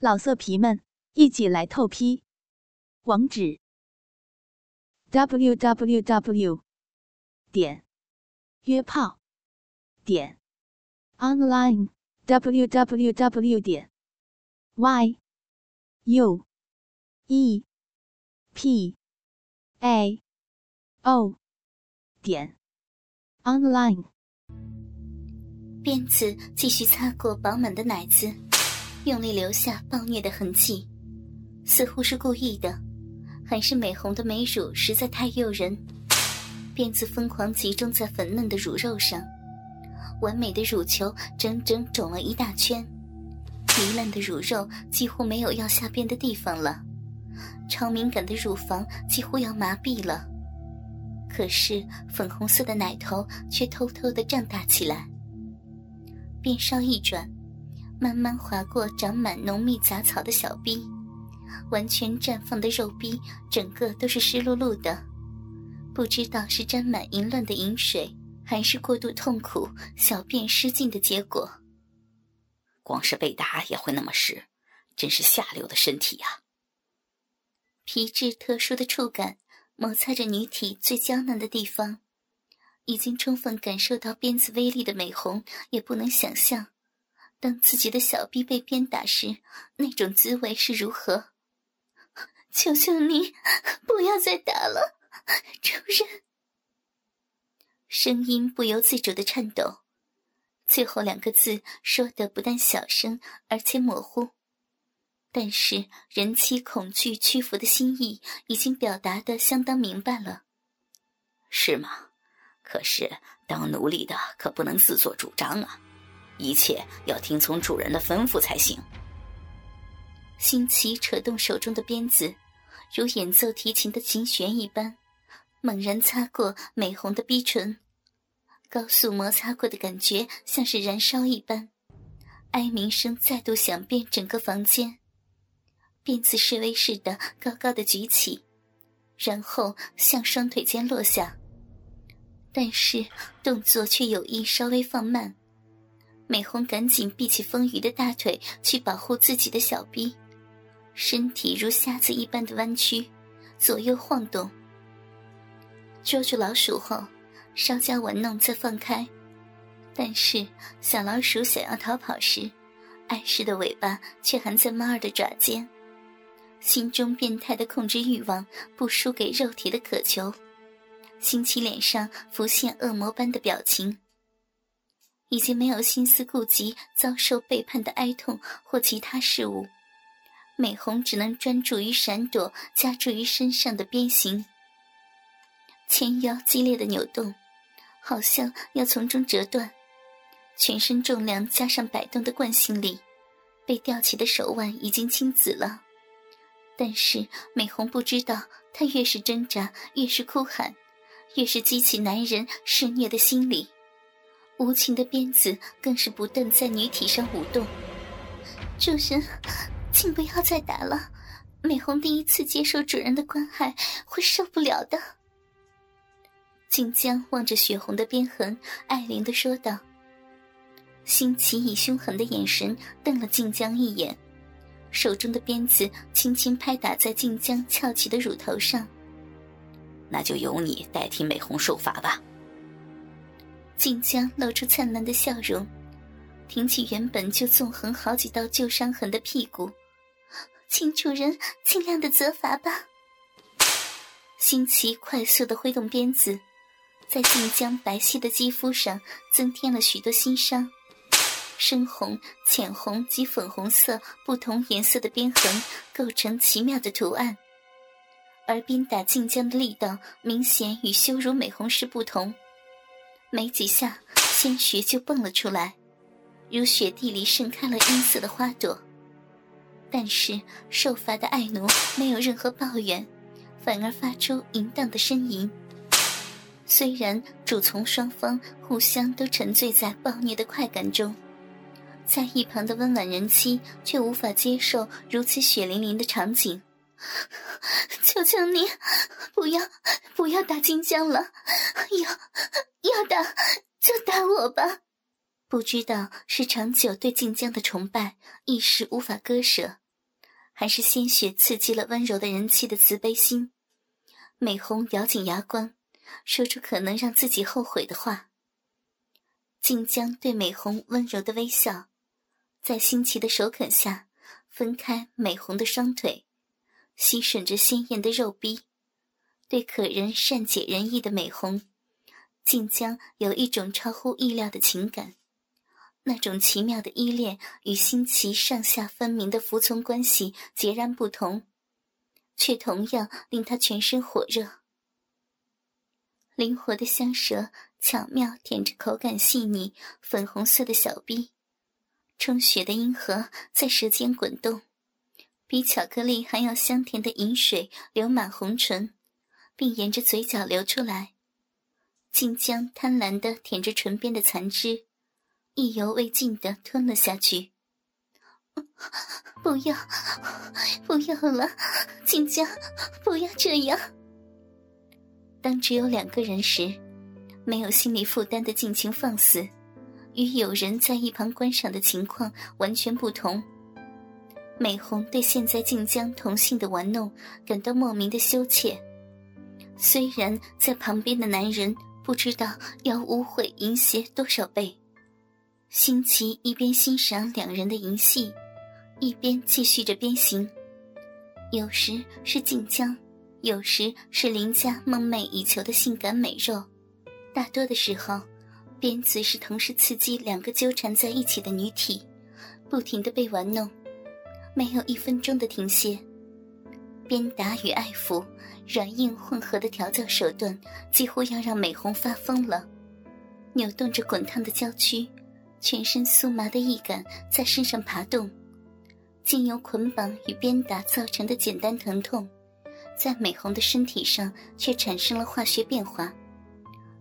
老色皮们，一起来透批！网址：w w w 点约炮点 online w w w 点 y u e p a o 点 online。鞭子继续擦过饱满的奶子。用力留下暴虐的痕迹，似乎是故意的，还是美红的美乳实在太诱人？鞭子疯狂集中在粉嫩的乳肉上，完美的乳球整整肿了一大圈，糜烂的乳肉几乎没有要下边的地方了，超敏感的乳房几乎要麻痹了。可是粉红色的奶头却偷偷的胀大起来，鞭梢一转。慢慢划过长满浓密杂草的小臂，完全绽放的肉壁，整个都是湿漉漉的，不知道是沾满淫乱的饮水，还是过度痛苦、小便失禁的结果。光是被打也会那么湿，真是下流的身体呀！皮质特殊的触感摩擦着女体最娇嫩的地方，已经充分感受到鞭子威力的美红也不能想象。当自己的小臂被鞭打时，那种滋味是如何？求求你，不要再打了，主人！声音不由自主的颤抖，最后两个字说的不但小声，而且模糊，但是人妻恐惧屈服的心意已经表达的相当明白了。是吗？可是当奴隶的可不能自作主张啊！一切要听从主人的吩咐才行。新奇扯动手中的鞭子，如演奏提琴的琴弦一般，猛然擦过美红的逼唇，高速摩擦过的感觉像是燃烧一般，哀鸣声再度响遍整个房间。鞭子示威似的高高的举起，然后向双腿间落下，但是动作却有意稍微放慢。美红赶紧闭起丰腴的大腿去保护自己的小臂，身体如瞎子一般的弯曲，左右晃动。捉住老鼠后，稍加玩弄再放开，但是小老鼠想要逃跑时，碍事的尾巴却还在猫儿的爪尖，心中变态的控制欲望不输给肉体的渴求，星期脸上浮现恶魔般的表情。已经没有心思顾及遭受背叛的哀痛或其他事物，美红只能专注于闪躲加注于身上的鞭刑。前腰激烈的扭动，好像要从中折断，全身重量加上摆动的惯性力，被吊起的手腕已经青紫了。但是美红不知道，她越是挣扎，越是哭喊，越是激起男人施虐的心理。无情的鞭子更是不断在女体上舞动。主人，请不要再打了，美红第一次接受主人的关爱，会受不了的。静江望着血红的鞭痕，爱怜的说道。新奇以凶狠的眼神瞪了静江一眼，手中的鞭子轻轻拍打在静江翘起的乳头上。那就由你代替美红受罚吧。静江露出灿烂的笑容，挺起原本就纵横好几道旧伤痕的屁股，请主人尽量的责罚吧。新奇快速的挥动鞭子，在晋江白皙的肌肤上增添了许多新伤，深红、浅红及粉红色不同颜色的鞭痕构成奇妙的图案，而鞭打晋江的力道明显与羞辱美红时不同。没几下，鲜血就蹦了出来，如雪地里盛开了阴色的花朵。但是受罚的爱奴没有任何抱怨，反而发出淫荡的呻吟。虽然主从双方互相都沉醉在暴虐的快感中，在一旁的温婉人妻却无法接受如此血淋淋的场景。求求你，不要不要打金江了，要要打就打我吧。不知道是长久对晋江的崇拜，一时无法割舍，还是鲜血刺激了温柔的人妻的慈悲心？美红咬紧牙关，说出可能让自己后悔的话。静江对美红温柔的微笑，在新奇的手啃下，分开美红的双腿，吸吮着鲜艳的肉壁。对可人善解人意的美红，静江有一种超乎意料的情感。那种奇妙的依恋与新奇上下分明的服从关系截然不同，却同样令他全身火热。灵活的香舌巧妙舔着口感细腻、粉红色的小臂，充血的阴核在舌尖滚动，比巧克力还要香甜的饮水流满红唇，并沿着嘴角流出来。静江贪婪地舔着唇边的残汁。意犹未尽的吞了下去。不要，不要了，静江，不要这样。当只有两个人时，没有心理负担的尽情放肆，与有人在一旁观赏的情况完全不同。美红对现在晋江同性的玩弄感到莫名的羞怯，虽然在旁边的男人不知道要污秽淫邪多少倍。新奇一边欣赏两人的淫戏，一边继续着鞭刑。有时是晋江，有时是林家梦寐以求的性感美肉。大多的时候，鞭子是同时刺激两个纠缠在一起的女体，不停的被玩弄，没有一分钟的停歇。鞭打与爱抚，软硬混合的调教手段，几乎要让美红发疯了，扭动着滚烫的娇躯。全身酥麻的异感在身上爬动，经由捆绑与鞭打造成的简单疼痛，在美红的身体上却产生了化学变化，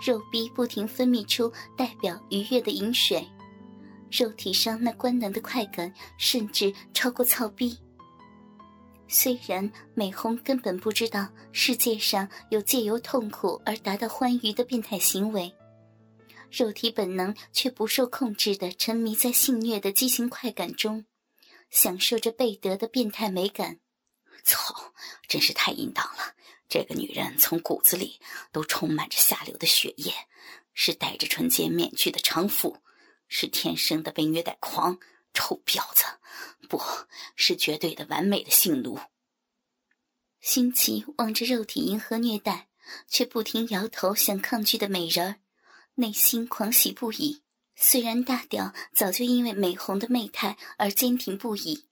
肉壁不停分泌出代表愉悦的饮水，肉体上那官能的快感甚至超过操逼。虽然美红根本不知道世界上有借由痛苦而达到欢愉的变态行为。肉体本能却不受控制的沉迷在性虐的激情快感中，享受着贝德的变态美感。操，真是太淫荡了！这个女人从骨子里都充满着下流的血液，是戴着纯洁面具的娼妇，是天生的被虐待狂，臭婊子，不是绝对的完美的性奴。新奇望着肉体迎合虐待，却不停摇头想抗拒的美人儿。内心狂喜不已，虽然大屌早就因为美红的媚态而坚挺不已，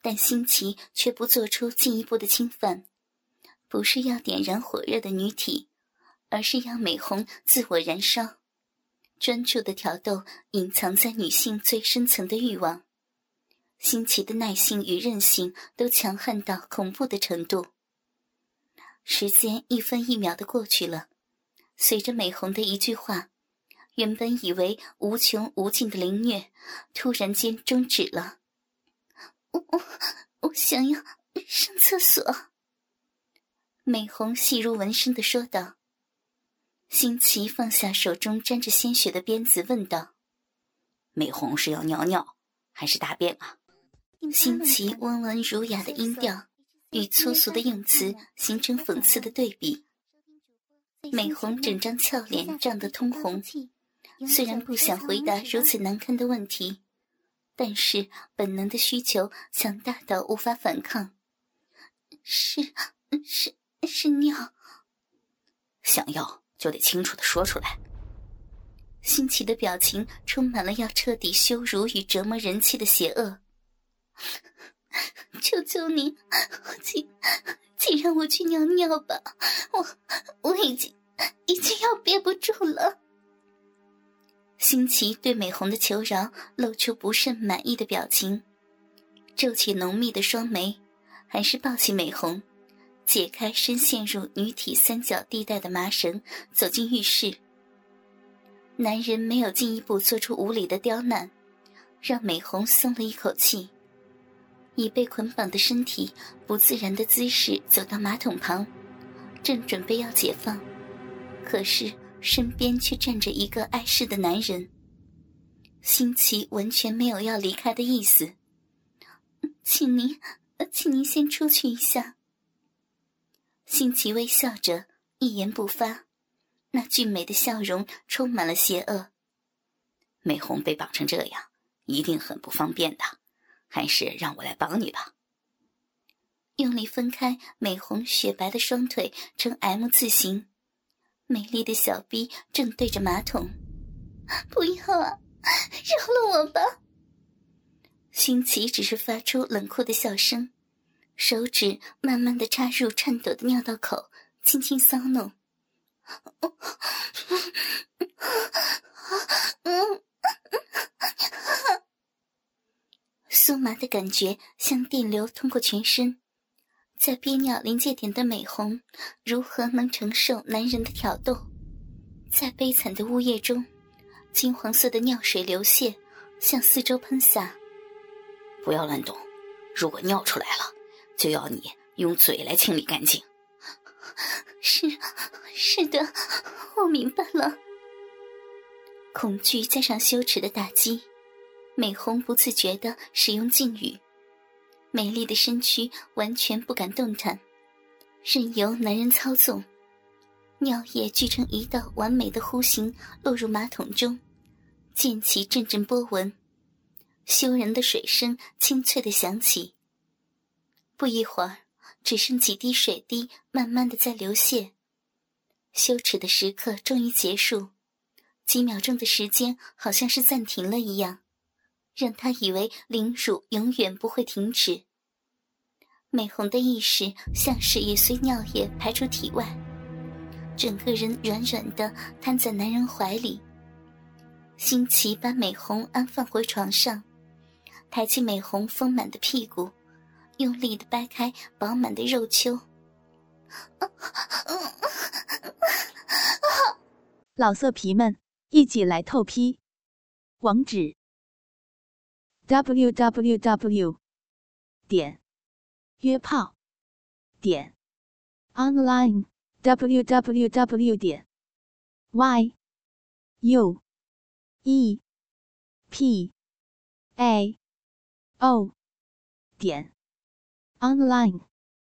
但新奇却不做出进一步的侵犯，不是要点燃火热的女体，而是要美红自我燃烧，专注的挑逗隐藏在女性最深层的欲望。新奇的耐性与韧性都强悍到恐怖的程度。时间一分一秒的过去了。随着美红的一句话，原本以为无穷无尽的凌虐，突然间终止了。我我我想要上厕所。美红细如蚊声的说道。新奇放下手中沾着鲜血的鞭子，问道：“美红是要尿尿还是大便啊？”新奇温文儒雅的音调与粗俗的用词形成讽刺的对比。美红整张俏脸涨得通红，虽然不想回答如此难堪的问题，但是本能的需求强大到无法反抗。是是是尿，想要就得清楚的说出来。新奇的表情充满了要彻底羞辱与折磨人妻的邪恶。求求你，请请让我去尿尿吧，我我已经。已经要憋不住了。新奇对美红的求饶露出不甚满意的表情，皱起浓密的双眉，还是抱起美红，解开深陷入女体三角地带的麻绳，走进浴室。男人没有进一步做出无理的刁难，让美红松了一口气，以被捆绑的身体不自然的姿势走到马桶旁，正准备要解放。可是身边却站着一个碍事的男人。新奇完全没有要离开的意思，请您请您先出去一下。新奇微笑着，一言不发，那俊美的笑容充满了邪恶。美红被绑成这样，一定很不方便的，还是让我来帮你吧。用力分开美红雪白的双腿，呈 M 字形，美丽的小臂正对着马桶。不要啊，饶了我吧！新奇只是发出冷酷的笑声，手指慢慢的插入颤抖的尿道口，轻轻搔弄。酥麻的感觉像电流通过全身。在憋尿临界点的美红，如何能承受男人的挑逗？在悲惨的呜咽中，金黄色的尿水流泻，向四周喷洒。不要乱动，如果尿出来了，就要你用嘴来清理干净。是，是的，我明白了。恐惧加上羞耻的打击，美红不自觉的使用禁语。美丽的身躯完全不敢动弹，任由男人操纵。尿液聚成一道完美的弧形，落入马桶中，溅起阵阵波纹。羞人的水声清脆的响起。不一会儿，只剩几滴水滴，慢慢的在流泻。羞耻的时刻终于结束，几秒钟的时间好像是暂停了一样。让他以为凌辱永远不会停止。美红的意识像是也随尿液排出体外，整个人软软的瘫在男人怀里。新奇把美红安放回床上，抬起美红丰满的屁股，用力的掰开饱满的肉丘。老色皮们，一起来透批，网址。w w w 点约炮点 online w w w 点 y u e p a o 点 online